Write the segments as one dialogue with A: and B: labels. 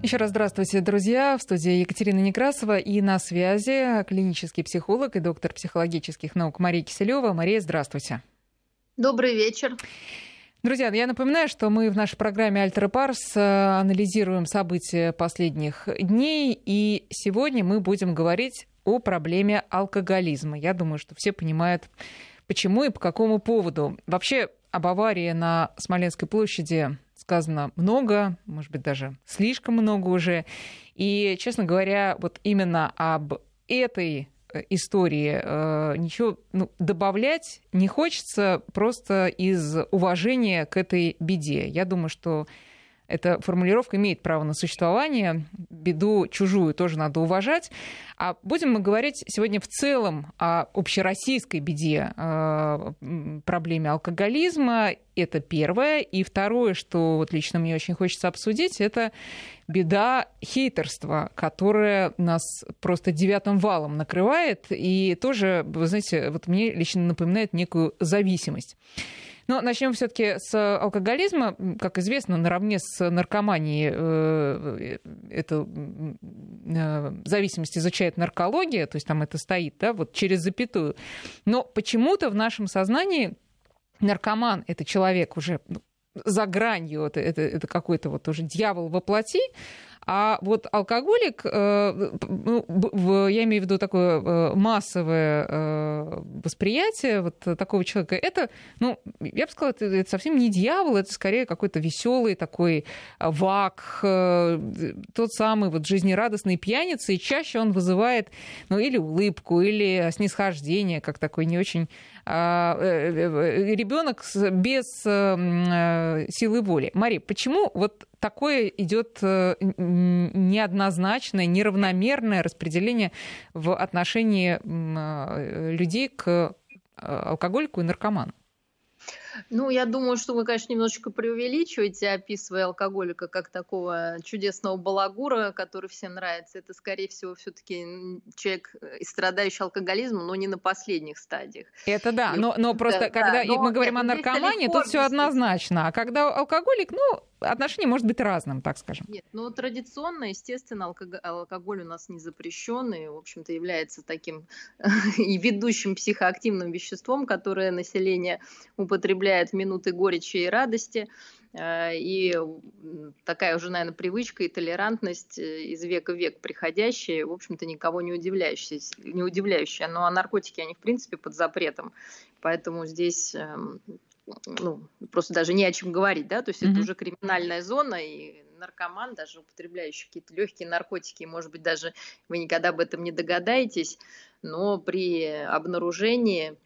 A: Еще раз здравствуйте, друзья. В студии Екатерина Некрасова и на связи клинический психолог и доктор психологических наук Мария Киселева. Мария, здравствуйте.
B: Добрый вечер.
A: Друзья, я напоминаю, что мы в нашей программе «Альтера Парс» э, анализируем события последних дней, и сегодня мы будем говорить о проблеме алкоголизма. Я думаю, что все понимают, почему и по какому поводу. Вообще, об аварии на Смоленской площади сказано много, может быть, даже слишком много уже. И, честно говоря, вот именно об этой э, истории э, ничего ну, добавлять не хочется просто из уважения к этой беде. Я думаю, что эта формулировка имеет право на существование, беду чужую тоже надо уважать. А будем мы говорить сегодня в целом о общероссийской беде, э, проблеме алкоголизма. Это первое. И второе, что вот лично мне очень хочется обсудить, это беда хейтерства, которая нас просто девятым валом накрывает и тоже, вы знаете, вот мне лично напоминает некую зависимость. Но начнем все-таки с алкоголизма. Как известно, наравне с наркоманией э, эту э, зависимость изучает наркология, то есть там это стоит, да, вот через запятую. Но почему-то в нашем сознании наркоман это человек уже ну, за гранью, это, это, это какой-то вот уже дьявол во плоти, а вот алкоголик, э, ну, я имею в виду такое э, массовое э, восприятие вот такого человека, это, ну, я бы сказала, это, совсем не дьявол, это скорее какой-то веселый такой вак, тот самый вот жизнерадостный пьяница, и чаще он вызывает, ну, или улыбку, или снисхождение, как такой не очень а, ребенок без силы воли. Мария, почему вот такое идет э, неоднозначное, неравномерное распределение в отношении э, людей к э, алкоголику и наркоману.
B: Ну, я думаю, что вы, конечно, немножечко преувеличиваете, описывая алкоголика как такого чудесного балагура, который всем нравится. Это, скорее всего, все-таки человек, страдающий алкоголизмом, но не на последних стадиях.
A: Это да, но, но просто да, когда да, мы говорим о наркомании, тут все однозначно. А когда алкоголик, ну, отношение может быть разным, так скажем.
B: Нет, ну традиционно, естественно, алкоголь, у нас не запрещенный, в общем-то, является таким и ведущим психоактивным веществом, которое население употребляет в минуты горечи и радости. Э, и такая уже, наверное, привычка и толерантность э, из века в век приходящая, в общем-то, никого не удивляющая. Не удивляющая. Ну, а наркотики, они, в принципе, под запретом. Поэтому здесь эм, ну, просто даже не о чем говорить, да, то есть mm-hmm. это уже криминальная зона, и наркоман, даже употребляющий какие-то легкие наркотики, может быть, даже вы никогда об этом не догадаетесь, но при обнаружении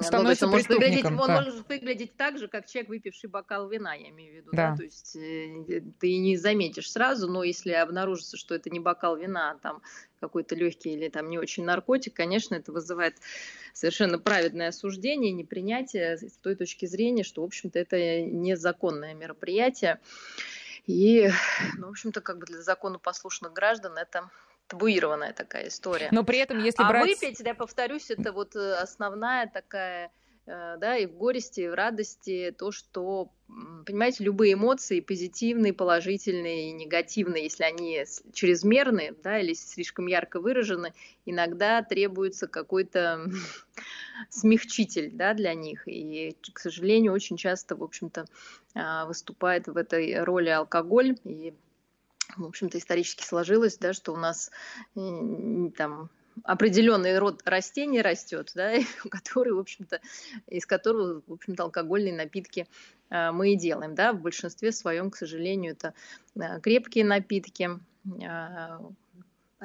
A: Становится ну,
B: он, может выглядеть, он может выглядеть так же, как человек, выпивший бокал вина, я имею в виду. Да. Да? То есть э, ты не заметишь сразу, но если обнаружится, что это не бокал вина, а там какой-то легкий или там не очень наркотик, конечно, это вызывает совершенно праведное осуждение, непринятие с той точки зрения, что, в общем-то, это незаконное мероприятие. И, ну, в общем-то, как бы для законопослушных граждан это табуированная такая история.
A: Но при этом, если
B: а
A: брать...
B: выпить, я повторюсь, это вот э, основная такая э, да, и в горести, и в радости, то, что, понимаете, любые эмоции, позитивные, положительные и негативные, если они чрезмерны, да, или слишком ярко выражены, иногда требуется какой-то смягчитель, да, для них. И, к сожалению, очень часто, в общем-то, а, выступает в этой роли алкоголь, и в общем-то, исторически сложилось, да, что у нас там определенный род растений растет, да, который, в общем-то, из которого, в общем-то, алкогольные напитки а, мы и делаем, да, в большинстве своем, к сожалению, это а, крепкие напитки, а,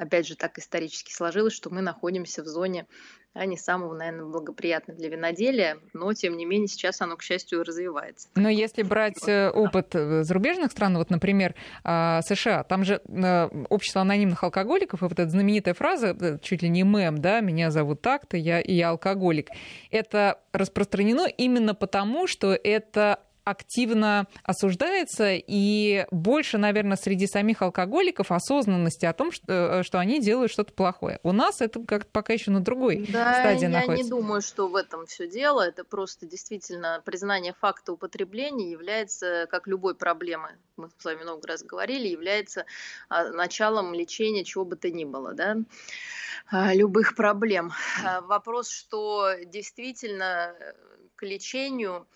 B: опять же, так исторически сложилось, что мы находимся в зоне а не самого, наверное, благоприятного для виноделия, но, тем не менее, сейчас оно, к счастью, развивается.
A: Но если брать э, опыт э, зарубежных стран, вот, например, а, США, там же э, общество анонимных алкоголиков, и вот эта знаменитая фраза, чуть ли не мем, да, «меня зовут так-то, я, и я алкоголик», это распространено именно потому, что это активно осуждается, и больше, наверное, среди самих алкоголиков осознанности о том, что, что они делают что-то плохое. У нас это как пока еще на другой
B: да,
A: стадии
B: я
A: находится.
B: Я не думаю, что в этом все дело. Это просто действительно признание факта употребления является, как любой проблемы, мы с вами много раз говорили, является а, началом лечения чего бы то ни было, да, а, любых проблем. А, вопрос, что действительно э, к лечению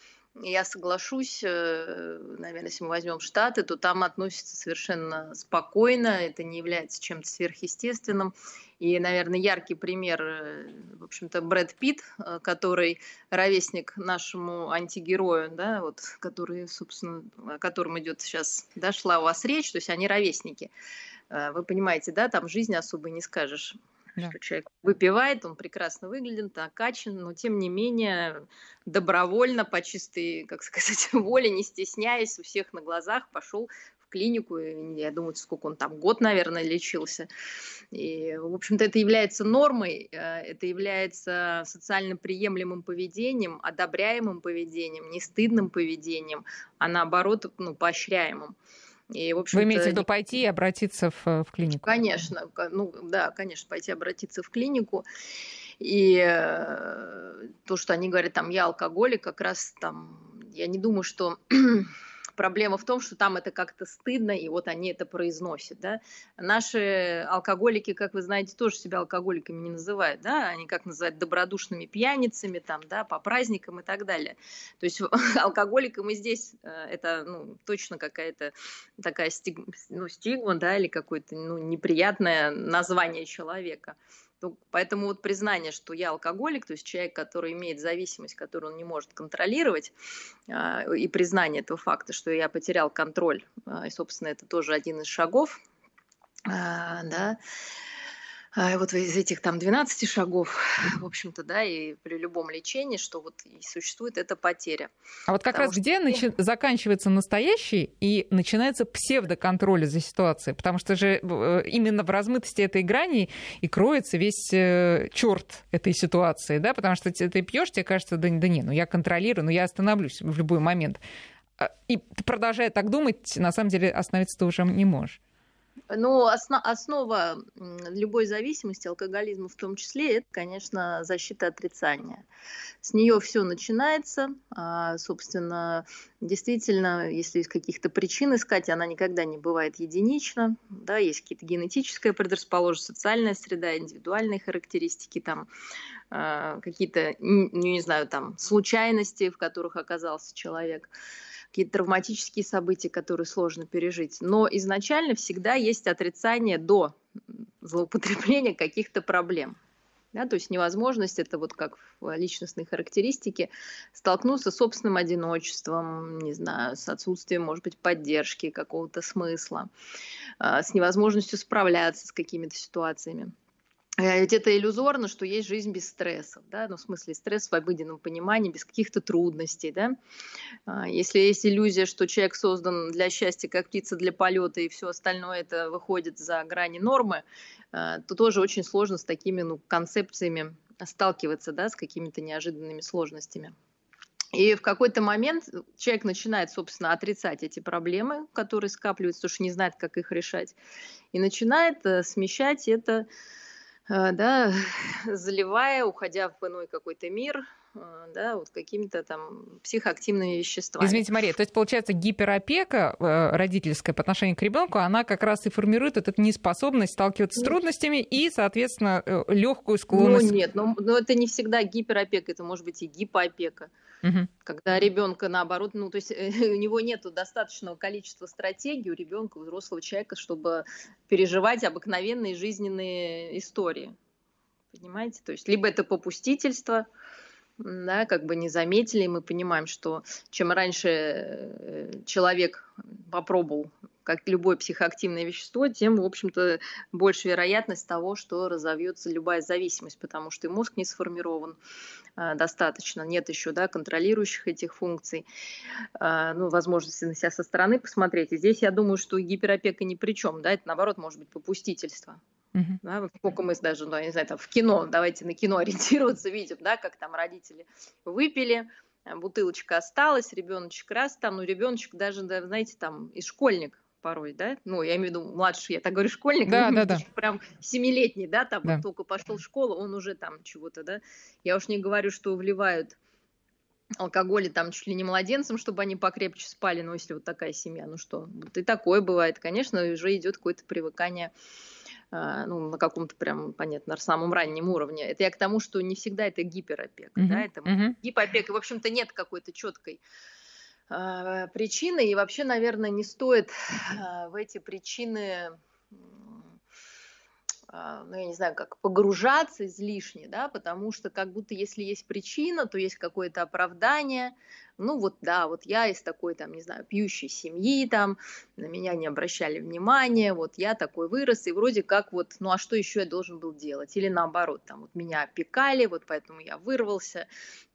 B: я соглашусь, э, наверное, если мы возьмем Штаты, то там относятся совершенно спокойно, это не является чем-то сверхъестественным. И, наверное, яркий пример, э, в общем-то, Брэд Питт, э, который ровесник нашему антигерою, да, вот, который, собственно, о котором идет сейчас, да, шла у вас речь, то есть они ровесники. Вы понимаете, да, там жизни особо не скажешь да. что человек выпивает, он прекрасно выглядит, накачан, но тем не менее добровольно, по чистой, как сказать, воле, не стесняясь, у всех на глазах пошел в клинику, я думаю, сколько он там, год, наверное, лечился. И, в общем-то, это является нормой, э, это является социально приемлемым поведением, одобряемым поведением, не стыдным поведением, а наоборот, ну, поощряемым.
A: И, в Вы имеете в виду пойти и обратиться в, в клинику?
B: Конечно, ну да, конечно, пойти обратиться в клинику. И э, то, что они говорят, там, я алкоголик, как раз там, я не думаю, что Проблема в том, что там это как-то стыдно, и вот они это произносят. Да? Наши алкоголики, как вы знаете, тоже себя алкоголиками не называют. Да? Они как называют добродушными пьяницами там, да, по праздникам и так далее. То есть алкоголикам и здесь э, это ну, точно какая-то такая стиг, ну, стигма да, или какое-то ну, неприятное название человека. Ну, поэтому вот признание, что я алкоголик, то есть человек, который имеет зависимость, которую он не может контролировать, а, и признание этого факта, что я потерял контроль, а, и, собственно, это тоже один из шагов, а, да, вот из этих там 12 шагов, в общем-то, да, и при любом лечении, что вот и существует эта потеря.
A: А вот как Потому раз что... где начи... заканчивается настоящий и начинается псевдоконтроль за ситуацией? Потому что же э, именно в размытости этой грани и кроется весь э, черт этой ситуации, да, потому что ты, ты пьешь, тебе кажется, да, да не, ну я контролирую, ну я остановлюсь в любой момент. А, и продолжая так думать, на самом деле остановиться ты уже не можешь.
B: Ну, основ, основа любой зависимости, алкоголизма в том числе, это, конечно, защита отрицания. С нее все начинается. А, собственно, действительно, если из каких-то причин искать, она никогда не бывает единична. Да, есть какие-то генетическая предрасположенность, социальная среда, индивидуальные характеристики, там, а, какие-то, не знаю, там, случайности, в которых оказался человек какие-то травматические события, которые сложно пережить. Но изначально всегда есть отрицание до злоупотребления каких-то проблем. Да, то есть невозможность, это вот как в личностной характеристике, столкнуться с собственным одиночеством, не знаю, с отсутствием, может быть, поддержки, какого-то смысла, а, с невозможностью справляться с какими-то ситуациями. Э, ведь это иллюзорно, что есть жизнь без стрессов, да, ну, в смысле стресс в обыденном понимании, без каких-то трудностей, да. А, если есть иллюзия, что человек создан для счастья, как птица для полета, и все остальное это выходит за грани нормы, а, то тоже очень сложно с такими ну, концепциями сталкиваться, да, с какими-то неожиданными сложностями. И в какой-то момент человек начинает, собственно, отрицать эти проблемы, которые скапливаются, потому что не знает, как их решать, и начинает э, смещать это да, заливая, уходя в иной какой-то мир, э, да, вот какими-то там психоактивными веществами.
A: Извините, Мария, то есть получается гиперопека э, родительская по отношению к ребенку, она как раз и формирует эту неспособность сталкиваться с трудностями и, соответственно, легкую склонность.
B: Ну нет, но, но это не всегда гиперопека, это может быть и гипоопека. Угу. Когда ребенка наоборот, ну то есть у него нет достаточного количества стратегий у ребенка, у взрослого человека, чтобы переживать обыкновенные жизненные истории. Понимаете? То есть либо это попустительство, да, как бы не заметили, мы понимаем, что чем раньше э, человек попробовал как любое психоактивное вещество, тем, в общем-то, больше вероятность того, что разовьется любая зависимость, потому что и мозг не сформирован а, достаточно, нет еще да, контролирующих этих функций, а, ну, возможности на себя со стороны посмотреть. И здесь я думаю, что гиперопека ни при чем, да, это наоборот может быть попустительство. Uh-huh. Да, сколько мы даже, ну, я не знаю, там в кино, давайте на кино ориентироваться, видим, да, как там родители выпили, бутылочка осталась, ребеночек раз там, ну, ребеночек даже, да, знаете, там, и школьник порой, да, ну, я имею в виду младший, я так говорю, школьник,
A: да, да, да.
B: прям семилетний, да, там да. только пошел в школу, он уже там чего-то, да, я уж не говорю, что вливают алкоголь там чуть ли не младенцам, чтобы они покрепче спали, ну, если вот такая семья, ну что, вот и такое бывает, конечно, уже идет какое-то привыкание ну, на каком-то прям, понятно, на самом раннем уровне. Это я к тому, что не всегда это гиперопека, uh-huh, да, это uh-huh. гипоопека, в общем-то, нет какой-то четкой э, причины, и вообще, наверное, не стоит э, в эти причины а, ну, я не знаю, как погружаться излишне, да, потому что как будто если есть причина, то есть какое-то оправдание, ну вот да, вот я из такой там, не знаю, пьющей семьи там, на меня не обращали внимания, вот я такой вырос, и вроде как вот, ну а что еще я должен был делать? Или наоборот, там вот меня опекали, вот поэтому я вырвался,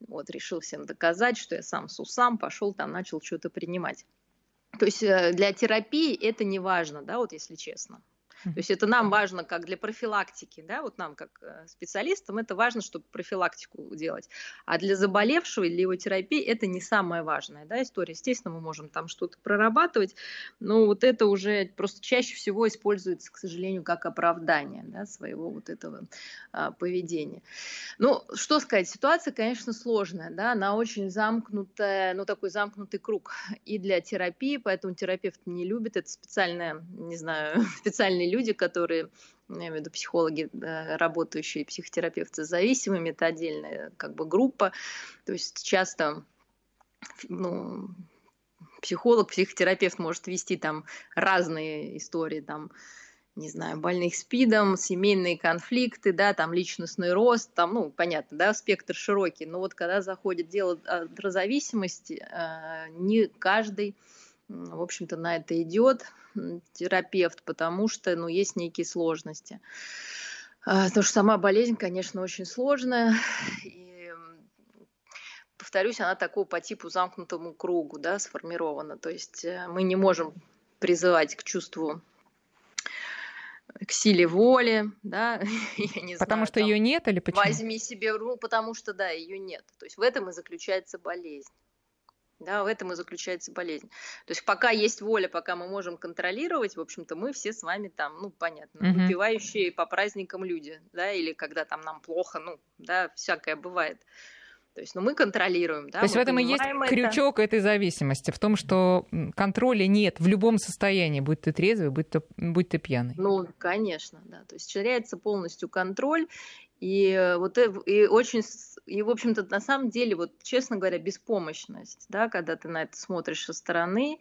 B: вот решил всем доказать, что я сам с усам пошел там, начал что-то принимать. То есть э, для терапии это не важно, да, вот если честно. То есть это нам важно как для профилактики, да, вот нам как э, специалистам это важно, чтобы профилактику делать. А для заболевшего или его терапии это не самая важная да, история. Естественно, мы можем там что-то прорабатывать, но вот это уже просто чаще всего используется, к сожалению, как оправдание да, своего вот этого а, поведения. Ну, что сказать, ситуация, конечно, сложная, да, она очень замкнутая, ну, такой замкнутый круг и для терапии, поэтому терапевт не любит, это специальная, не знаю, специальный люди, которые я имею в виду психологи, работающие психотерапевты с зависимыми, это отдельная как бы группа. То есть часто ну, психолог, психотерапевт может вести там разные истории, там, не знаю, больных СПИДом, семейные конфликты, да, там личностный рост, там, ну, понятно, да, спектр широкий, но вот когда заходит дело о зависимости, э, не каждый, в общем-то, на это идет, терапевт, потому что, ну, есть некие сложности. А, потому что сама болезнь, конечно, очень сложная, и повторюсь, она такого по типу замкнутому кругу, да, сформирована. То есть э, мы не можем призывать к чувству к силе воли, да,
A: я не потому знаю, что там, ее нет или почему?
B: Возьми себе, ну, потому что, да, ее нет. То есть в этом и заключается болезнь. Да, в этом и заключается болезнь. То есть пока есть воля, пока мы можем контролировать, в общем-то, мы все с вами там, ну, понятно, угу. выпивающие по праздникам люди, да, или когда там нам плохо, ну, да, всякое бывает. То есть, ну, мы контролируем, да.
A: То есть в этом и есть это... крючок этой зависимости, в том, что контроля нет в любом состоянии, будь ты трезвый, будь ты, будь ты пьяный.
B: Ну, конечно, да. То есть теряется полностью контроль, и вот э, и очень и, в общем-то, на самом деле, вот, честно говоря, беспомощность, да, когда ты на это смотришь со стороны,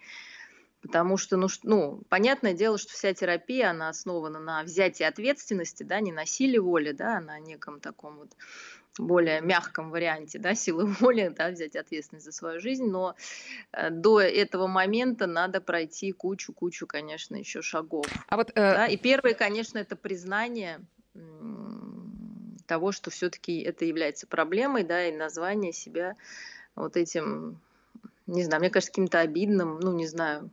B: потому что, ну, ну, понятное дело, что вся терапия, она основана на взятии ответственности, да, не на силе воли, да, а на неком таком вот более мягком варианте, да, силы воли, да, взять ответственность за свою жизнь, но э, до этого момента надо пройти кучу-кучу, конечно, еще шагов. А вот, э... да, и первое, конечно, это признание того, что все-таки это является проблемой, да, и название себя вот этим, не знаю, мне кажется, каким-то обидным, ну, не знаю,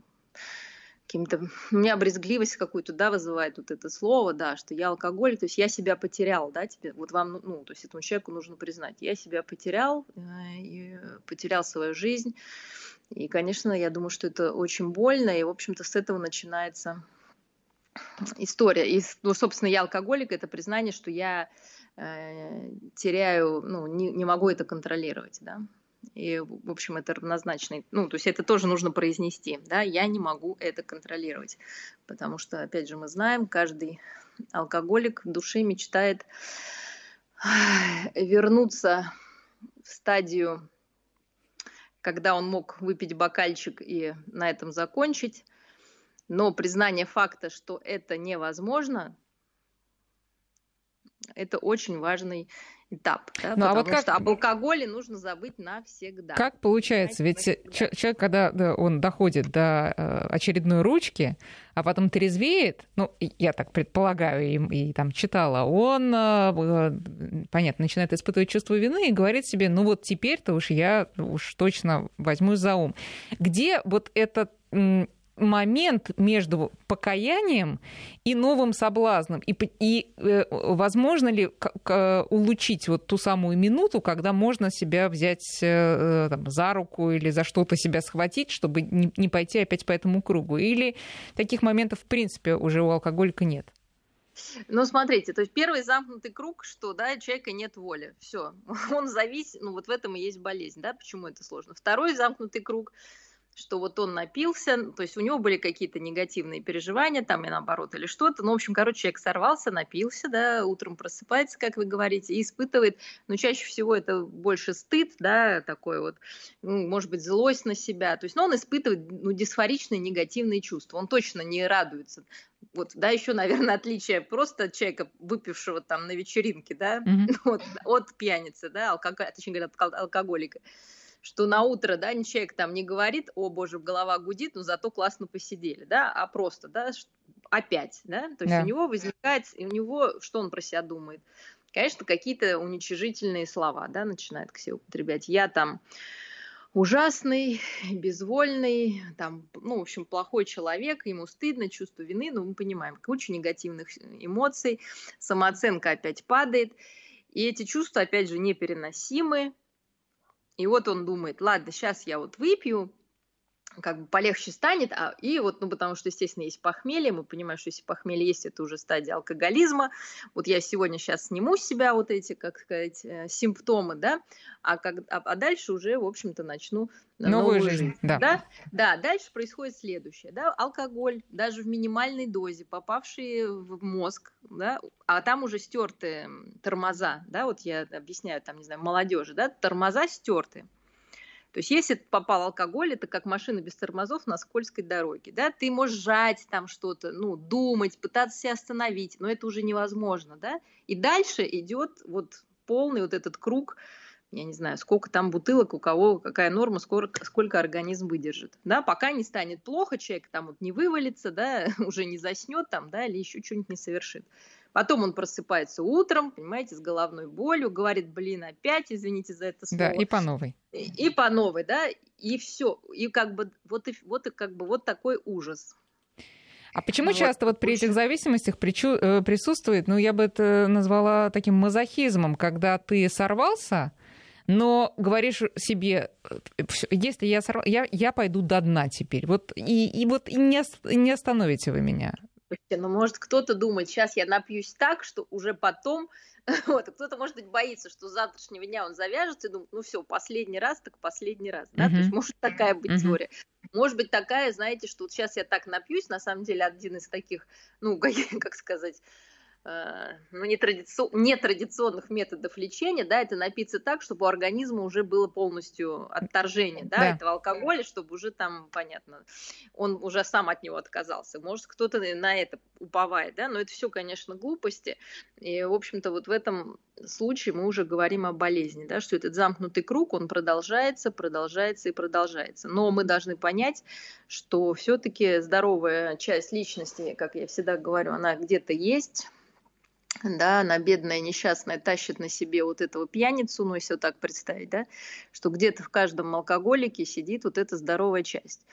B: каким-то... У меня брезгливость какую-то, да, вызывает вот это слово, да, что я алкоголик, то есть я себя потерял, да, тебе, вот вам, ну, ну то есть этому человеку нужно признать, я себя потерял, э, и потерял свою жизнь, и, конечно, я думаю, что это очень больно, и, в общем-то, с этого начинается история. И, ну, собственно, я алкоголик, это признание, что я Э, теряю, ну, не, не могу это контролировать, да. И, в общем, это равнозначно. Ну, то есть это тоже нужно произнести, да, я не могу это контролировать. Потому что, опять же, мы знаем, каждый алкоголик в душе мечтает вернуться в стадию, когда он мог выпить бокальчик и на этом закончить. Но признание факта, что это невозможно, это очень важный этап. Да, ну, а вот как... что об алкоголе нужно забыть навсегда.
A: Как получается? Ведь навсегда. человек, когда он доходит до э, очередной ручки, а потом трезвеет, ну, я так предполагаю и, и там читала, он, э, э, понятно, начинает испытывать чувство вины и говорит себе, ну вот теперь-то уж я уж точно возьмусь за ум. Где вот этот момент между покаянием и новым соблазном? И, и э, возможно ли улучшить вот ту самую минуту, когда можно себя взять э, там, за руку или за что-то себя схватить, чтобы не, не пойти опять по этому кругу? Или таких моментов в принципе уже у алкоголика нет?
B: Ну, смотрите, то есть первый замкнутый круг, что, да, человека нет воли, все, он зависит, ну, вот в этом и есть болезнь, да, почему это сложно. Второй замкнутый круг, что вот он напился, то есть у него были какие-то негативные переживания, там и наоборот, или что-то. Ну, в общем, короче, человек сорвался, напился, да, утром просыпается, как вы говорите, и испытывает, но чаще всего это больше стыд, да, такой вот, ну, может быть, злость на себя. То есть, ну, он испытывает ну, дисфоричные негативные чувства. Он точно не радуется. Вот, да, еще, наверное, отличие просто человека, выпившего там на вечеринке, да, mm-hmm. от, от пьяницы, да, алкоголь, точнее говоря, от алкоголика что на утро, да, человек там не говорит, о боже, голова гудит, но зато классно посидели, да, а просто, да, опять, да, то есть да. у него возникает, у него, что он про себя думает? Конечно, какие-то уничижительные слова, да, начинает к себе употреблять. Я там ужасный, безвольный, там, ну, в общем, плохой человек, ему стыдно, чувство вины, но мы понимаем, куча негативных эмоций, самооценка опять падает, и эти чувства, опять же, непереносимы, и вот он думает, ладно, сейчас я вот выпью, как бы полегче станет, а, и вот, ну, потому что, естественно, есть похмелье, мы понимаем, что если похмелье есть, это уже стадия алкоголизма, вот я сегодня сейчас сниму с себя вот эти, как сказать, э, симптомы, да, а, как, а, а дальше уже, в общем-то, начну
A: новую, новую жизнь. жизнь да.
B: Да? да, дальше происходит следующее, да, алкоголь, даже в минимальной дозе, попавший в мозг, да, а там уже стертые тормоза, да, вот я объясняю, там, не знаю, молодежи, да, тормоза стертые, то есть если попал алкоголь, это как машина без тормозов на скользкой дороге. Да? Ты можешь жать там что-то, ну, думать, пытаться себя остановить, но это уже невозможно. Да? И дальше идет вот полный вот этот круг, я не знаю, сколько там бутылок, у кого какая норма, сколько, сколько организм выдержит. Да? Пока не станет плохо, человек там вот не вывалится, да, уже не заснет там, да, или еще что-нибудь не совершит. Потом он просыпается утром, понимаете, с головной болью, говорит, блин, опять, извините за это слово.
A: Да, и по новой.
B: И, и по новой, да, и все. И как бы вот, и, вот и как бы вот такой ужас.
A: А почему вот. часто вот при этих зависимостях причу, э, присутствует, ну, я бы это назвала таким мазохизмом, когда ты сорвался, но говоришь себе, э, если я сорвал, я, я пойду до дна теперь. Вот, и, и вот и не, не остановите вы меня.
B: Ну, может, кто-то думает, сейчас я напьюсь так, что уже потом... Вот, кто-то, может быть, боится, что с завтрашнего дня он завяжется и думает, ну все, последний раз, так последний раз, да, uh-huh. то есть может такая быть uh-huh. теория. Может быть такая, знаете, что вот сейчас я так напьюсь, на самом деле один из таких, ну, как сказать, ну, нетрадици... нетрадиционных методов лечения, да, это напиться так, чтобы у организма уже было полностью отторжение, да, да. этого алкоголя, чтобы уже там, понятно, он уже сам от него отказался. Может, кто-то на это уповает, да, но это все, конечно, глупости. И, в общем-то, вот в этом случае мы уже говорим о болезни, да, что этот замкнутый круг, он продолжается, продолжается и продолжается. Но мы должны понять, что все-таки здоровая часть личности, как я всегда говорю, она где-то есть, да, она бедная, несчастная, тащит на себе вот этого пьяницу, ну, если вот так представить, да, что где-то в каждом алкоголике сидит вот эта здоровая часть,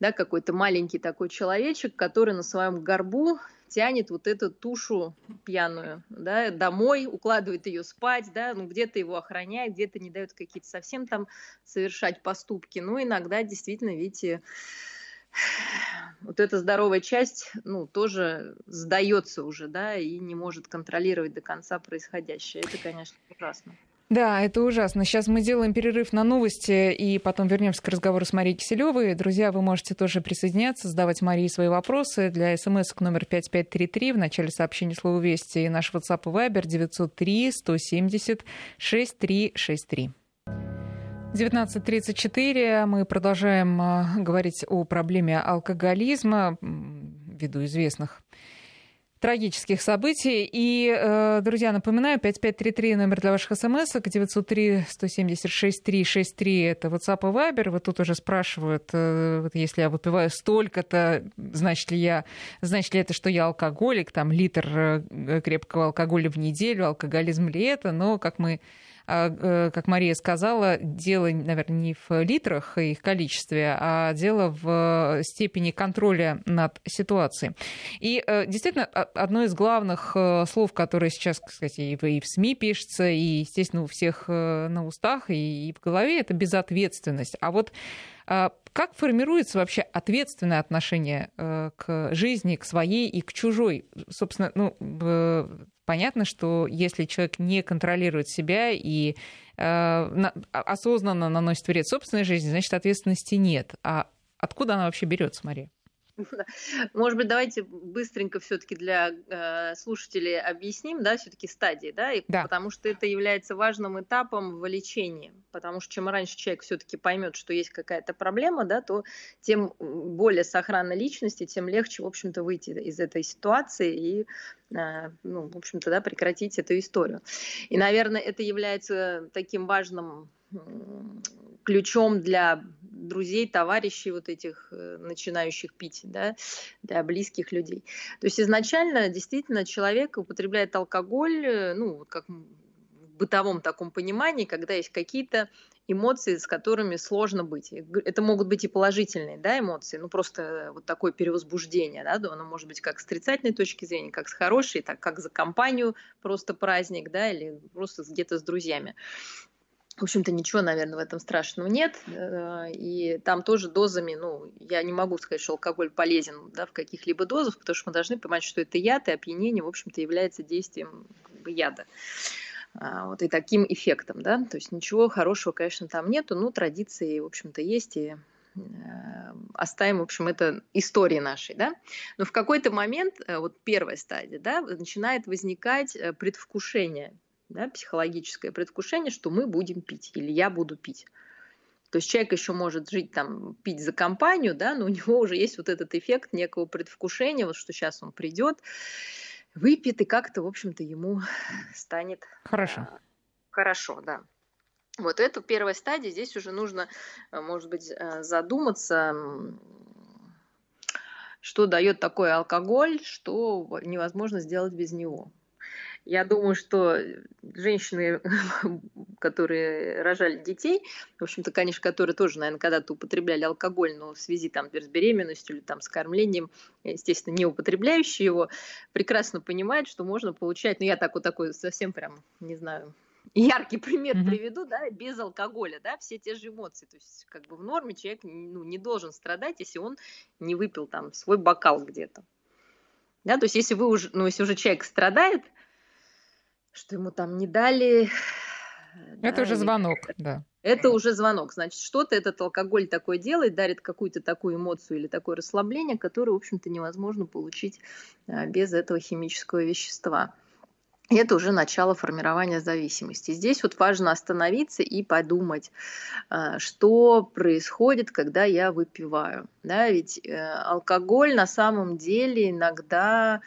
B: да, какой-то маленький такой человечек, который на своем горбу тянет вот эту тушу пьяную, да, домой, укладывает ее спать, да, ну, где-то его охраняет, где-то не дает какие-то совсем там совершать поступки, ну, иногда действительно, видите, вот эта здоровая часть, ну, тоже сдается уже, да, и не может контролировать до конца происходящее. Это, конечно, ужасно.
A: Да, это ужасно. Сейчас мы делаем перерыв на новости и потом вернемся к разговору с Марией Киселевой. Друзья, вы можете тоже присоединяться, задавать Марии свои вопросы. Для смс к номер 5533 в начале сообщения слова «Вести» и наш WhatsApp и Viber 903 170 6363. 19.34. Мы продолжаем а, говорить о проблеме алкоголизма ввиду известных трагических событий. И, э, друзья, напоминаю, 5533 номер для ваших смс, 903 176 363 это WhatsApp и Viber. Вот тут уже спрашивают, э, вот если я выпиваю столько-то, значит ли, я, значит ли это, что я алкоголик, там литр э, крепкого алкоголя в неделю, алкоголизм ли это? Но, как мы э, как Мария сказала, дело, наверное, не в литрах и их количестве, а дело в степени контроля над ситуацией. И э, действительно, одно из главных э, слов, которое сейчас, кстати, и в СМИ пишется, и, естественно, у всех на устах и в голове, это безответственность. А вот а, как формируется вообще ответственное отношение к жизни, к своей и к чужой? Собственно, ну, понятно, что если человек не контролирует себя и э, осознанно наносит вред собственной жизни, значит, ответственности нет. А откуда она вообще берется, Мария?
B: Может быть, давайте быстренько все-таки для э, слушателей объясним, да, все-таки стадии, да, и, да, потому что это является важным этапом в лечении, потому что чем раньше человек все-таки поймет, что есть какая-то проблема, да, то тем более сохранной личности, тем легче, в общем-то, выйти из этой ситуации и, э, ну, в общем-то, да, прекратить эту историю. И, наверное, это является таким важным ключом для друзей, товарищей вот этих э, начинающих пить, да, для близких людей. То есть изначально действительно человек употребляет алкоголь, э, ну, как в бытовом таком понимании, когда есть какие-то эмоции, с которыми сложно быть. Это могут быть и положительные да, эмоции, ну просто вот такое перевозбуждение, да, оно может быть как с отрицательной точки зрения, как с хорошей, так как за компанию просто праздник, да, или просто где-то с друзьями. В общем-то, ничего, наверное, в этом страшного нет. Э, и там тоже дозами, ну, я не могу сказать, что алкоголь полезен да, в каких-либо дозах, потому что мы должны понимать, что это яд, и опьянение, в общем-то, является действием яда. А, вот и таким эффектом, да, то есть ничего хорошего, конечно, там нету, но традиции, в общем-то, есть, и э, оставим, в общем, это истории нашей, да. Но в какой-то момент, э, вот первая стадия, да, начинает возникать предвкушение да, психологическое предвкушение, что мы будем пить или я буду пить. То есть человек еще может жить там, пить за компанию, да, но у него уже есть вот этот эффект некого предвкушения, вот что сейчас он придет, выпьет, и как-то, в общем-то, ему станет
A: хорошо.
B: А, хорошо, да. Вот это первая стадия. Здесь уже нужно, а, может быть, а, задуматься, что дает такой алкоголь, что невозможно сделать без него. Я думаю, что женщины, которые рожали детей, в общем-то, конечно, которые тоже, наверное, когда-то употребляли алкоголь, но в связи там, с беременностью или там, с кормлением, естественно, не употребляющие его, прекрасно понимают, что можно получать, ну, я так вот такой совсем прям, не знаю, яркий пример mm-hmm. приведу, да, без алкоголя, да, все те же эмоции. То есть, как бы в норме человек ну, не должен страдать, если он не выпил там свой бокал где-то. Да, то есть, если вы уже, ну, если уже человек страдает, что ему там не дали.
A: Это да, уже звонок, да.
B: Это уже звонок. Значит, что-то этот алкоголь такое делает, дарит какую-то такую эмоцию или такое расслабление, которое, в общем-то, невозможно получить а, без этого химического вещества. И это уже начало формирования зависимости. Здесь вот важно остановиться и подумать, а, что происходит, когда я выпиваю. Да, ведь э, алкоголь на самом деле иногда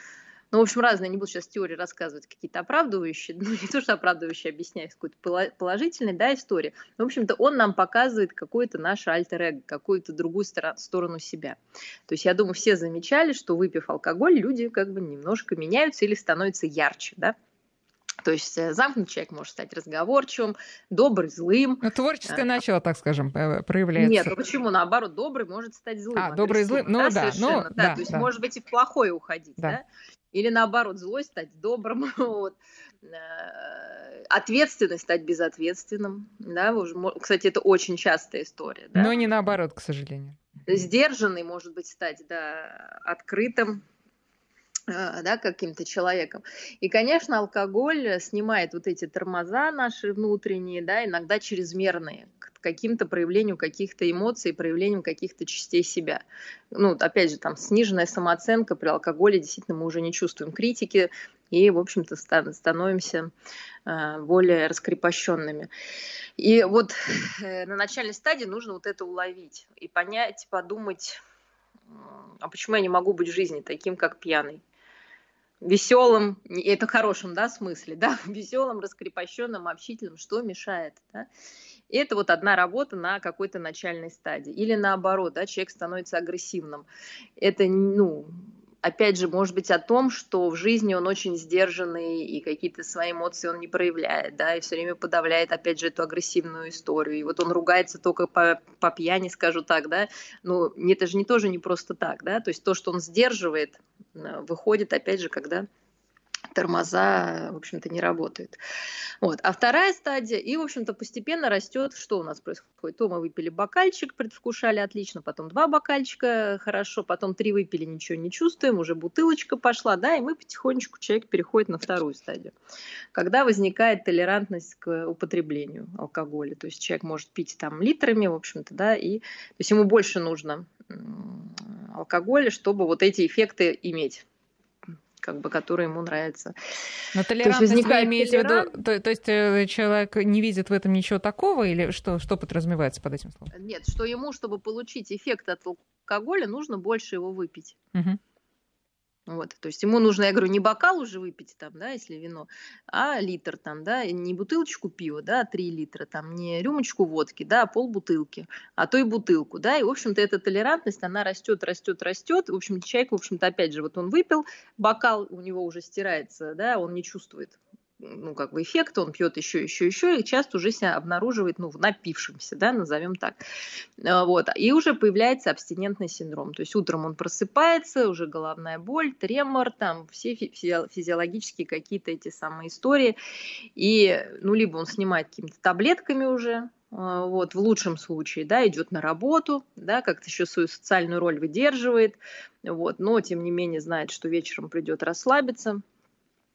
B: ну, в общем, разные, не буду сейчас теории рассказывать, какие-то оправдывающие, ну, не то, что оправдывающие, объясняют какую-то положительную, да, историю. Но, в общем-то, он нам показывает какой-то наш альтер какую-то другую сторону себя. То есть, я думаю, все замечали, что выпив алкоголь, люди как бы немножко меняются или становятся ярче, да. То есть э, замкнутый человек может стать разговорчивым, добрый, злым.
A: Ну, творческое а, начало, так скажем, проявляется.
B: Нет, ну почему? Наоборот, добрый может стать злым.
A: А, добрый, злым, ну да, да, ну,
B: да, да. То есть, да. может быть, и в плохое уходить, да. да? Или наоборот, злой стать добрым, вот. Э, ответственность стать безответственным. Да? Кстати, это очень частая история. Да?
A: Но не наоборот, к сожалению.
B: Сдержанный, может быть, стать да, открытым, да, каким-то человеком. И, конечно, алкоголь снимает вот эти тормоза наши внутренние, да, иногда чрезмерные, каким-то проявлению каких-то эмоций, проявлением каких-то частей себя. Ну, опять же, там сниженная самооценка при алкоголе, действительно, мы уже не чувствуем критики и, в общем-то, становимся э, более раскрепощенными. И вот э, на начальной стадии нужно вот это уловить и понять, подумать, а почему я не могу быть в жизни таким, как пьяный? Веселым, это в хорошем да, смысле, да, веселым, раскрепощенным, общительным, что мешает. Да? И это вот одна работа на какой-то начальной стадии. Или наоборот, да, человек становится агрессивным. Это, ну, опять же, может быть о том, что в жизни он очень сдержанный и какие-то свои эмоции он не проявляет, да, и все время подавляет, опять же, эту агрессивную историю. И вот он ругается только по, по пьяни, скажу так, да, ну, это же не тоже не просто так, да, то есть то, что он сдерживает, э, выходит, опять же, когда тормоза, в общем-то, не работают. Вот. А вторая стадия, и, в общем-то, постепенно растет, что у нас происходит. То мы выпили бокальчик, предвкушали отлично, потом два бокальчика, хорошо, потом три выпили, ничего не чувствуем, уже бутылочка пошла, да, и мы потихонечку, человек переходит на вторую стадию. Когда возникает толерантность к употреблению алкоголя, то есть человек может пить там литрами, в общем-то, да, и то есть ему больше нужно алкоголя, чтобы вот эти эффекты иметь как бы, который ему нравится.
A: Но толерантность то есть вы имеете толерант... в виду, то, то есть э, человек не видит в этом ничего такого, или что, что подразумевается под этим словом?
B: Нет, что ему, чтобы получить эффект от алкоголя, нужно больше его выпить. Угу. Вот, то есть ему нужно, я говорю, не бокал уже выпить там, да, если вино, а литр там, да, не бутылочку пива, да, а три литра, там, не рюмочку водки, да, а пол бутылки, а то и бутылку, да, и, в общем-то, эта толерантность, она растет, растет, растет, в общем, человек, в общем-то, опять же, вот он выпил, бокал у него уже стирается, да, он не чувствует ну, как бы эффект, он пьет еще, еще, еще, и часто уже себя обнаруживает, ну, напившимся, да, назовем так. А, вот. И уже появляется абстинентный синдром. То есть утром он просыпается, уже головная боль, тремор, там все физиологические какие-то эти самые истории. И, ну, либо он снимает какими-то таблетками уже, а, вот, в лучшем случае, да, идет на работу, да, как-то еще свою социальную роль выдерживает, вот, но, тем не менее, знает, что вечером придет расслабиться,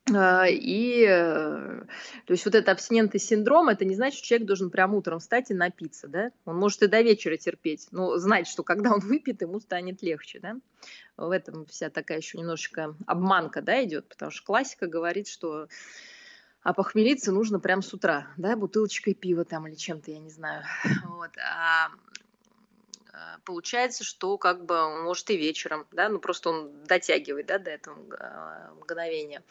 B: и, э, то есть вот этот абстинентный синдром, это не значит, что человек должен прямо утром встать и напиться, да? Он может и до вечера терпеть, но знать, что когда он выпьет, ему станет легче, да? В этом вся такая еще немножечко обманка, да, идет, потому что классика говорит, что а похмелиться нужно прямо с утра, да, бутылочкой пива там или чем-то, я не знаю. Вот. А получается, что как бы может и вечером, да, ну просто он дотягивает, да, до этого э, мгновения.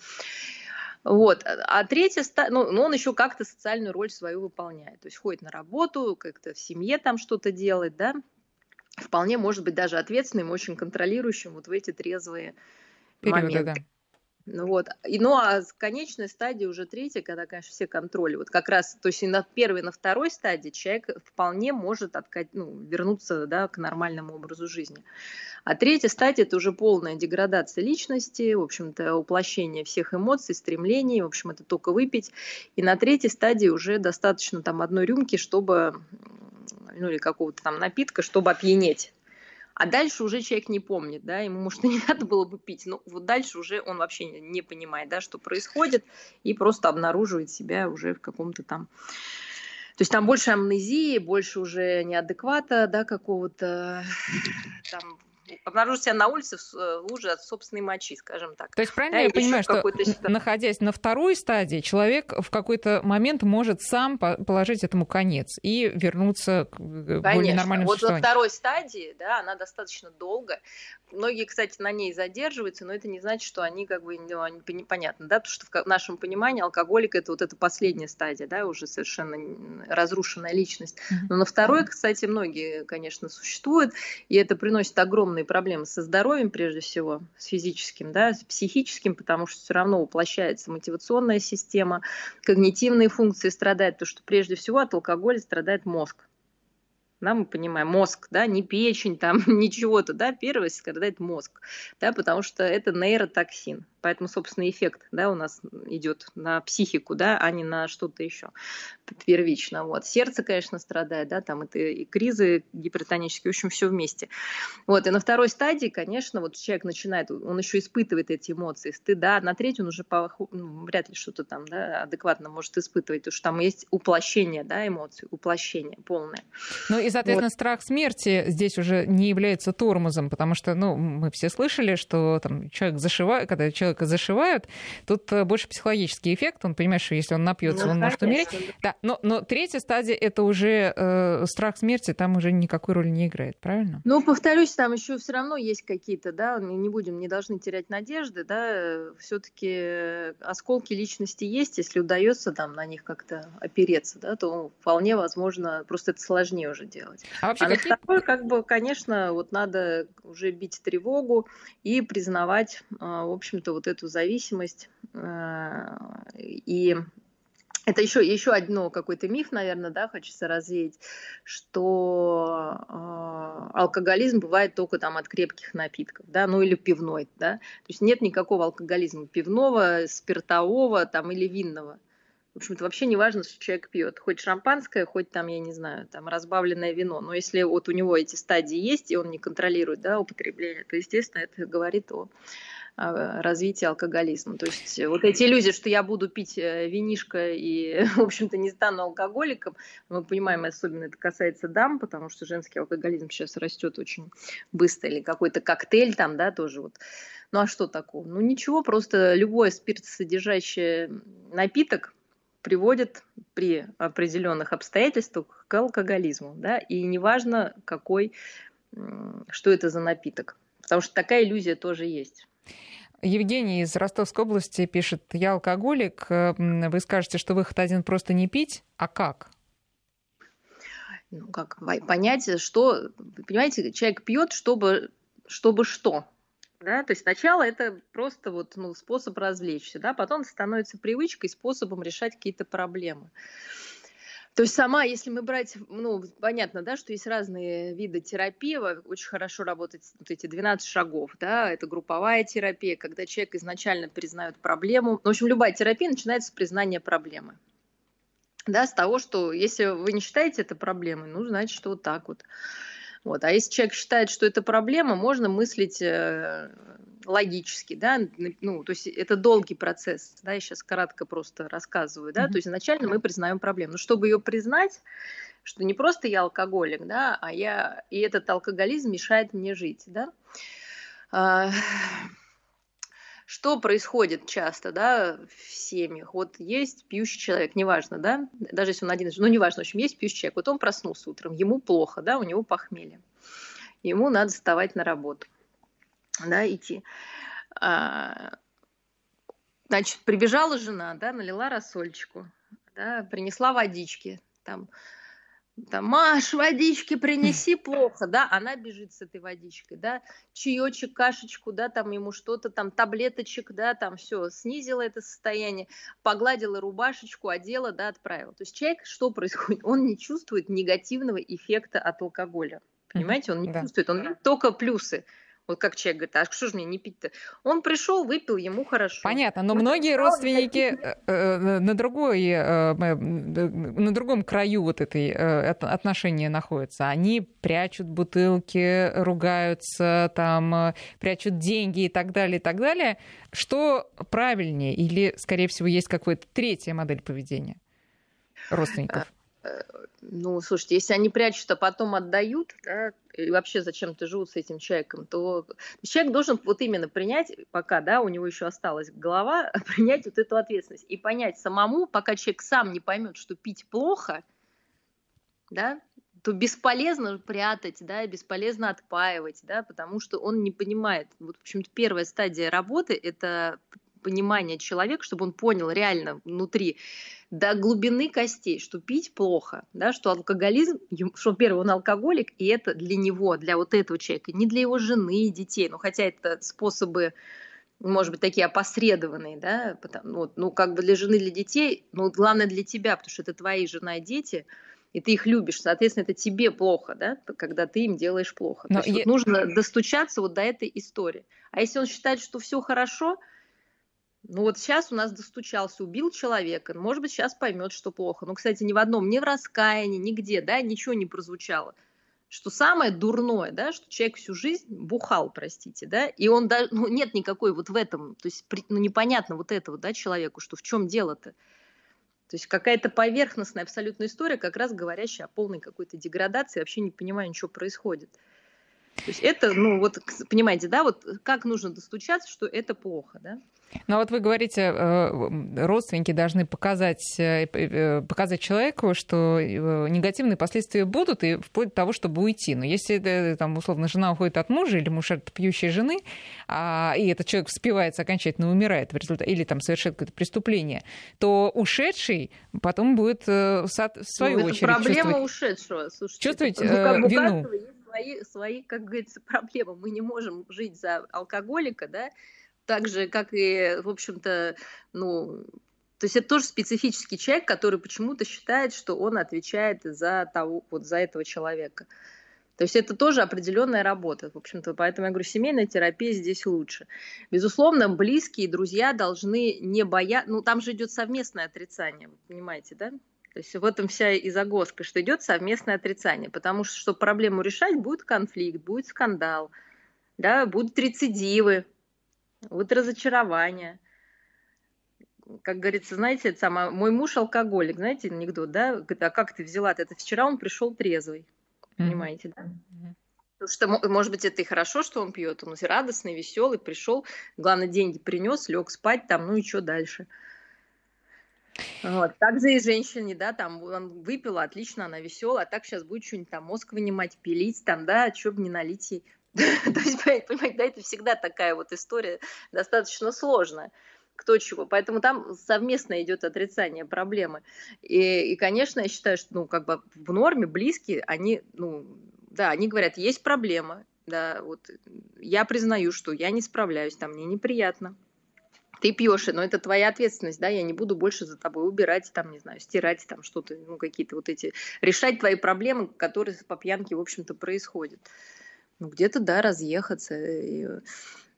B: Вот. А третья, ну, ну, он еще как-то социальную роль свою выполняет. То есть ходит на работу, как-то в семье там что-то делает, да. Вполне может быть даже ответственным, очень контролирующим вот в эти трезвые Периоды, моменты. Да. Ну вот. И, ну а конечная стадия уже третья, когда, конечно, все контроли. Вот как раз, то есть и на первой, и на второй стадии человек вполне может откать, ну, вернуться да, к нормальному образу жизни. А третья стадия – это уже полная деградация личности, в общем-то, уплощение всех эмоций, стремлений, в общем, это только выпить. И на третьей стадии уже достаточно там одной рюмки, чтобы, ну или какого-то там напитка, чтобы опьянеть а дальше уже человек не помнит, да, ему, может, и не надо было бы пить, но вот дальше уже он вообще не понимает, да, что происходит, и просто обнаруживает себя уже в каком-то там то есть там больше амнезии, больше уже неадеквата, да, какого-то там обнаружить себя на улице в э, луже от собственной мочи, скажем так.
A: То есть правильно да, я понимаю, что находясь на второй стадии, человек в какой-то момент может сам положить этому конец и вернуться к Конечно. более нормальному
B: вот существованию. Вот на второй стадии, да, она достаточно долго. Многие, кстати, на ней задерживаются, но это не значит, что они как бы ну, непонятно, да, потому что в нашем понимании алкоголик это вот эта последняя стадия, да, уже совершенно разрушенная личность. Но на второй, кстати, многие, конечно, существуют, и это приносит огромные проблемы со здоровьем, прежде всего, с физическим, да, с психическим, потому что все равно уплощается мотивационная система, когнитивные функции страдают, потому что прежде всего от алкоголя страдает мозг да, мы понимаем, мозг, да, не печень, там, ничего-то, да, первое страдает мозг, да, потому что это нейротоксин, поэтому, собственно, эффект, да, у нас идет на психику, да, а не на что-то еще первично, вот. Сердце, конечно, страдает, да, там это и кризы гипертонические, в общем, все вместе. Вот, и на второй стадии, конечно, вот человек начинает, он еще испытывает эти эмоции стыда, на третьей он уже по, ну, вряд ли что-то там, да, адекватно может испытывать, потому что там есть уплощение, да, эмоций, уплощение полное.
A: Ну и, соответственно, вот. страх смерти здесь уже не является тормозом, потому что, ну, мы все слышали, что там человек зашивает, когда человек человека зашивают. Тут э, больше психологический эффект. Он понимает, что если он напьется, ну, он конечно. может умереть. Да, но, но третья стадия это уже э, страх смерти, там уже никакой роли не играет, правильно?
B: Ну, повторюсь, там еще все равно есть какие-то, да, не будем, не должны терять надежды, да, все-таки осколки личности есть, если удается там на них как-то опереться, да, то вполне возможно, просто это сложнее уже делать. А, вообще, а какие... на второй, как бы, конечно, вот надо уже бить тревогу и признавать, а, в общем-то, вот эту зависимость а, и это еще, еще одно какой-то миф, наверное, да, хочется развеять, что э, алкоголизм бывает только там от крепких напитков, да, ну или пивной, да. То есть нет никакого алкоголизма пивного, спиртового там или винного. В общем-то, вообще не важно, что человек пьет. Хоть шампанское, хоть там, я не знаю, там разбавленное вино. Но если вот у него эти стадии есть, и он не контролирует да, употребление, то, естественно, это говорит о развития алкоголизма. То есть вот эти иллюзии, что я буду пить э, винишко и, в общем-то, не стану алкоголиком, мы понимаем, особенно это касается дам, потому что женский алкоголизм сейчас растет очень быстро, или какой-то коктейль там, да, тоже вот. Ну а что такого? Ну ничего, просто любой спиртосодержащий напиток приводит при определенных обстоятельствах к алкоголизму, да, и неважно какой, что это за напиток, потому что такая иллюзия тоже есть.
A: Евгений из Ростовской области пишет, я алкоголик, вы скажете, что выход один просто не пить, а как?
B: Ну, как понять, что, понимаете, человек пьет, чтобы, чтобы что? Да, то есть сначала это просто вот, ну, способ развлечься, да, потом становится привычкой, способом решать какие-то проблемы. То есть сама, если мы брать, ну, понятно, да, что есть разные виды терапии, очень хорошо работать вот эти 12 шагов, да, это групповая терапия, когда человек изначально признает проблему. В общем, любая терапия начинается с признания проблемы. Да, с того, что если вы не считаете это проблемой, ну, значит, что вот так вот. Вот. А если человек считает, что это проблема, можно мыслить э, логически, да, ну, то есть это долгий процесс, да, я сейчас кратко просто рассказываю, да, mm-hmm. то есть изначально мы признаем проблему. Но чтобы ее признать, что не просто я алкоголик, да, а я, и этот алкоголизм мешает мне жить, да, а, что происходит часто, да, в семьях? Вот есть пьющий человек, неважно, да, даже если он один, ну, неважно, в общем, есть пьющий человек, вот он проснулся утром, ему плохо, да, у него похмелье, ему надо вставать на работу, да, идти. А, значит, прибежала жена, да, налила рассольчику, да, принесла водички, там, там, Маш, водички принеси, плохо, да, она бежит с этой водичкой, да, чаечек, кашечку, да, там ему что-то, там, таблеточек, да, там все, снизила это состояние, погладила рубашечку, одела, да, отправила. То есть человек, что происходит? Он не чувствует негативного эффекта от алкоголя. Понимаете, он не да. чувствует, он видит только плюсы. Вот как человек говорит, а что же мне не пить-то? Он пришел, выпил, ему хорошо.
A: Понятно, но многие родственники э, э, на другой, э, на другом краю вот этой отношения находятся. Они прячут бутылки, ругаются, там, прячут деньги и так далее, и так далее. Что правильнее? Или, скорее всего, есть какая-то третья модель поведения родственников?
B: Ну, слушайте, если они прячут, а потом отдают, да, и вообще зачем-то живут с этим человеком, то человек должен вот именно принять, пока, да, у него еще осталась голова, принять вот эту ответственность и понять самому, пока человек сам не поймет, что пить плохо, да, то бесполезно прятать, да, бесполезно отпаивать, да, потому что он не понимает. Вот, в общем-то, первая стадия работы – это понимание человека, чтобы он понял реально внутри, до глубины костей, что пить плохо, да, что алкоголизм, что первый он алкоголик, и это для него, для вот этого человека, не для его жены и детей, ну хотя это способы может быть, такие опосредованные, да, потому, ну, ну, как бы для жены, для детей, но главное для тебя, потому что это твои жена и дети, и ты их любишь, соответственно, это тебе плохо, да, когда ты им делаешь плохо. Но То есть я... вот нужно достучаться вот до этой истории. А если он считает, что все хорошо, ну вот сейчас у нас достучался, убил человека, может быть, сейчас поймет, что плохо. Но, кстати, ни в одном, ни в раскаянии, нигде, да, ничего не прозвучало. Что самое дурное, да, что человек всю жизнь бухал, простите, да, и он даже, ну, нет никакой вот в этом, то есть, ну, непонятно вот этого, да, человеку, что в чем дело-то. То есть какая-то поверхностная абсолютная история, как раз говорящая о полной какой-то деградации, вообще не понимаю, ничего происходит. То есть это, ну вот, понимаете, да, вот как нужно достучаться, что это плохо, да?
A: Ну вот вы говорите, э, родственники должны показать, э, э, показать человеку, что негативные последствия будут, и вплоть до того, чтобы уйти. Но если, там, условно, жена уходит от мужа, или муж от пьющей жены, а, и этот человек вспивается окончательно, умирает в результате, или там совершает какое-то преступление, то ушедший потом будет в свою ну, очередь
B: проблема
A: чувствовать...
B: ушедшего. Слушайте,
A: чувствовать бы вину.
B: Свои, свои, как говорится, проблемы. Мы не можем жить за алкоголика, да, так же, как и, в общем-то, ну, то есть это тоже специфический человек, который почему-то считает, что он отвечает за того, вот за этого человека. То есть это тоже определенная работа, в общем-то, поэтому я говорю, семейная терапия здесь лучше. Безусловно, близкие, друзья должны не бояться, ну там же идет совместное отрицание, понимаете, да? То есть в этом вся и загвоздка, что идет совместное отрицание, потому что, чтобы проблему решать, будет конфликт, будет скандал, да, будут рецидивы, вот разочарование. Как говорится, знаете, это самое, мой муж алкоголик, знаете, анекдот, да? Говорит, а как ты взяла -то? Это вчера он пришел трезвый, понимаете, да? Mm-hmm. Потому что, может быть, это и хорошо, что он пьет, он радостный, веселый, пришел, главное, деньги принес, лег спать там, ну и что дальше? Вот. Так же и женщине, да, там он выпила, отлично, она веселая, а так сейчас будет что-нибудь там мозг вынимать, пилить, там, да, что бы не налить ей. То есть, понимаете, да, это всегда такая вот история достаточно сложная кто чего. Поэтому там совместно идет отрицание проблемы. И, и, конечно, я считаю, что, ну, как бы в норме близкие, они, ну, да, они говорят, есть проблема, да, вот я признаю, что я не справляюсь, там мне неприятно. Ты пьешь, но это твоя ответственность, да, я не буду больше за тобой убирать, там, не знаю, стирать, там, что-то, ну, какие-то вот эти, решать твои проблемы, которые по пьянке, в общем-то, происходят ну, где-то, да, разъехаться. И,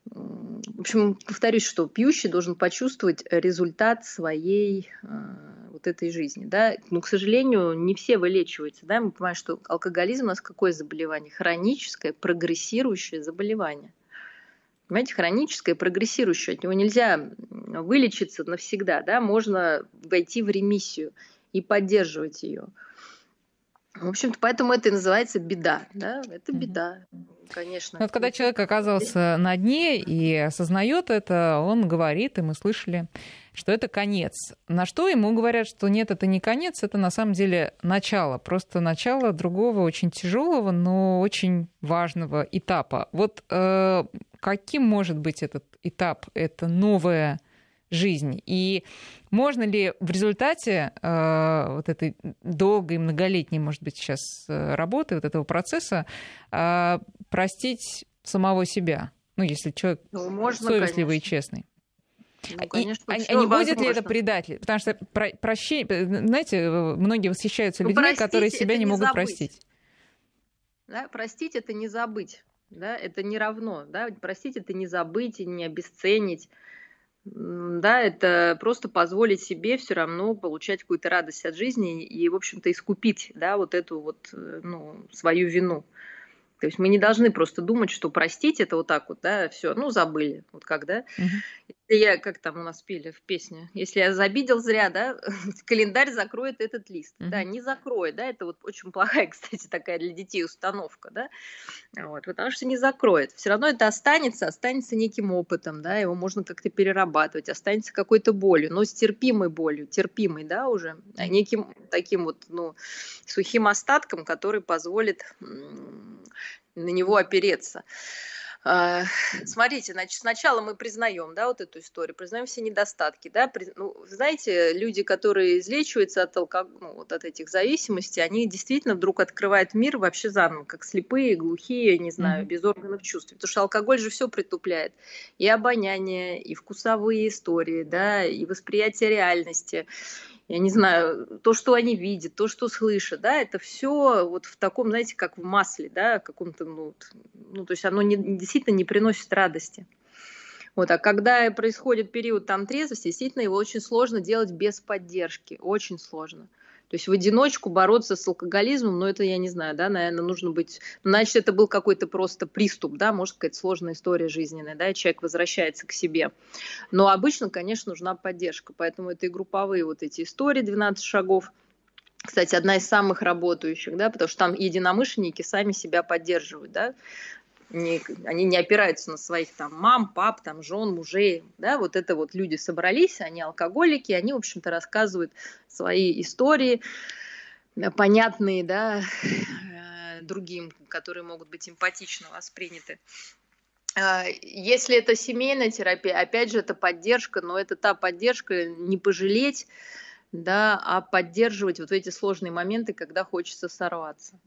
B: в общем, повторюсь, что пьющий должен почувствовать результат своей э, вот этой жизни, да. Но, к сожалению, не все вылечиваются, да. Мы понимаем, что алкоголизм у нас какое заболевание? Хроническое, прогрессирующее заболевание. Понимаете, хроническое, прогрессирующее. От него нельзя вылечиться навсегда, да. Можно войти в ремиссию и поддерживать ее. В общем-то, поэтому это и называется беда. Да? Это беда, конечно.
A: Вот когда человек оказался на дне и осознает это, он говорит, и мы слышали, что это конец. На что ему говорят, что нет, это не конец, это на самом деле начало. Просто начало другого очень тяжелого, но очень важного этапа. Вот э, каким может быть этот этап? Это новая жизнь. И можно ли в результате э, вот этой долгой, многолетней, может быть, сейчас э, работы, вот этого процесса, э, простить самого себя? Ну, если человек ну, можно, совестливый конечно. и честный. Ну, конечно, и, а, не будет ли это предатель? Потому что про, прощение, знаете, многие восхищаются ну, людьми, простить, которые себя не могут забыть. простить.
B: Да, простить это не забыть, да, это не равно, да, простить это не забыть и не обесценить да, это просто позволить себе все равно получать какую-то радость от жизни и, в общем-то, искупить, да, вот эту вот, э, ну, свою вину. То есть мы не должны просто думать, что простить это вот так вот, да, все, ну забыли, вот как, да. Угу. Если я, как там у нас пели в песне, если я забидел зря, да, календарь закроет этот лист, угу. да, не закроет, да, это вот очень плохая, кстати, такая для детей установка, да, вот, потому что не закроет, все равно это останется, останется неким опытом, да, его можно как-то перерабатывать, останется какой-то болью, но с терпимой болью, терпимой, да, уже, а неким таким вот, ну, сухим остатком, который позволит на него опереться. А, смотрите, значит, сначала мы признаем, да, вот эту историю, признаем все недостатки, да, ну, знаете, люди, которые излечиваются от алког... ну, вот от этих зависимостей, они действительно вдруг открывают мир вообще заново, как слепые, глухие, не знаю, mm-hmm. без органов чувств, потому что алкоголь же все притупляет, и обоняние, и вкусовые истории, да, и восприятие реальности, я не знаю, то, что они видят, то, что слышат, да, это все вот в таком, знаете, как в масле, да, каком-то, ну, ну то есть оно не, действительно не приносит радости. Вот, а когда происходит период там трезвости, действительно его очень сложно делать без поддержки, очень сложно. То есть в одиночку бороться с алкоголизмом, ну это я не знаю, да, наверное, нужно быть... Значит, это был какой-то просто приступ, да, может, какая-то сложная история жизненная, да, и человек возвращается к себе. Но обычно, конечно, нужна поддержка, поэтому это и групповые вот эти истории, 12 шагов, кстати, одна из самых работающих, да, потому что там единомышленники сами себя поддерживают, да, не, они не опираются на своих там мам, пап, там жен, мужей, да, вот это вот люди собрались, они алкоголики, они, в общем-то, рассказывают свои истории, э, понятные, да, э, другим, которые могут быть эмпатично восприняты. А, если это семейная терапия, опять же, это поддержка, но это та поддержка, не пожалеть, да, а поддерживать вот эти сложные моменты, когда хочется сорваться.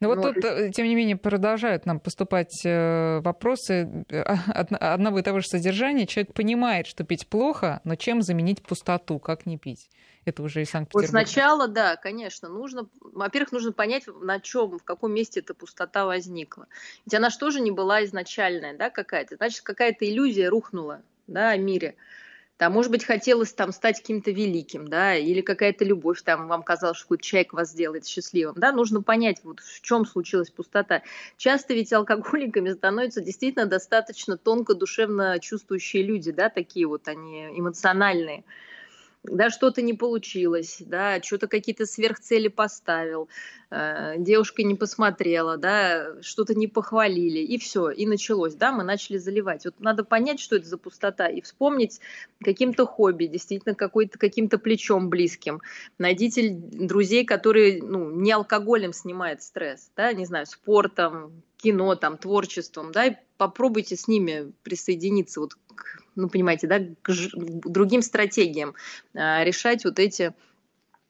A: Ну вот, вот тут, э, тем не менее, продолжают нам поступать э, вопросы э, одного и того же содержания. Человек понимает, что пить плохо, но чем заменить пустоту, как не пить? Это уже из Санкт-Петербурга.
B: Вот сначала, да, конечно, нужно, во-первых, нужно понять, на чем, в каком месте эта пустота возникла. Ведь она же тоже не была изначальная, да, какая-то. Значит, какая-то иллюзия рухнула, да, о мире. Там, может быть, хотелось там стать каким-то великим, да, или какая-то любовь там вам казалось, что какой-то человек вас сделает счастливым, да, нужно понять, вот в чем случилась пустота. Часто ведь алкоголиками становятся действительно достаточно тонко душевно чувствующие люди, да, такие вот они эмоциональные да, что-то не получилось, да, что-то какие-то сверхцели поставил, э, девушка не посмотрела, да, что-то не похвалили, и все, и началось, да, мы начали заливать. Вот надо понять, что это за пустота, и вспомнить каким-то хобби, действительно какой-то, каким-то плечом близким. Найдите друзей, которые, ну, не алкоголем снимают стресс, да, не знаю, спортом, кино, там, творчеством, да, и попробуйте с ними присоединиться вот к ну, понимаете, да, к другим стратегиям а, решать вот эти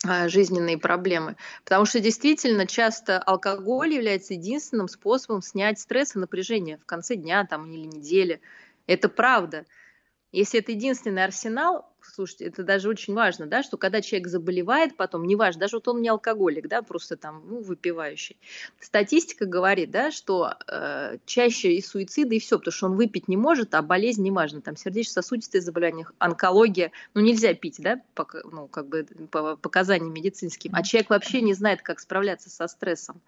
B: а, жизненные проблемы. Потому что действительно часто алкоголь является единственным способом снять стресс и напряжение в конце дня там, или недели. Это правда. Если это единственный арсенал, слушайте, это даже очень важно, да, что когда человек заболевает потом, неважно, даже вот он не алкоголик, да, просто там, ну, выпивающий, статистика говорит, да, что э, чаще и суициды, и все, потому что он выпить не может, а болезнь неважно, там сердечно-сосудистые заболевания, онкология, ну, нельзя пить, да, по, ну, как бы по показаниям медицинским, а человек вообще не знает, как справляться со стрессом.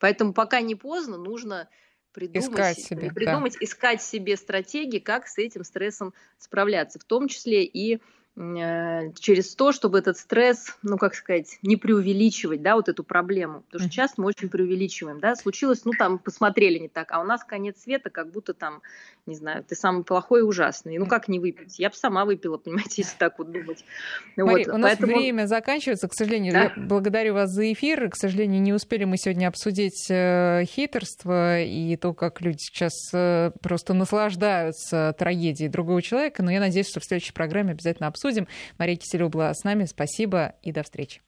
B: Поэтому пока не поздно, нужно придумать, искать себе, придумать, да. искать себе стратегии, как с этим стрессом справляться, в том числе и через то, чтобы этот стресс, ну, как сказать, не преувеличивать, да, вот эту проблему. Потому что часто мы очень преувеличиваем, да, случилось, ну, там, посмотрели не так, а у нас конец света, как будто там, не знаю, ты самый плохой и ужасный. Ну, как не выпить? Я бы сама выпила, понимаете, если так вот думать.
A: Мари, вот, у нас поэтому... время заканчивается, к сожалению. Да? Я благодарю вас за эфир. К сожалению, не успели мы сегодня обсудить э, хитерство и то, как люди сейчас э, просто наслаждаются трагедией другого человека, но я надеюсь, что в следующей программе обязательно обсудим обсудим. Мария Киселева была с нами. Спасибо и до встречи.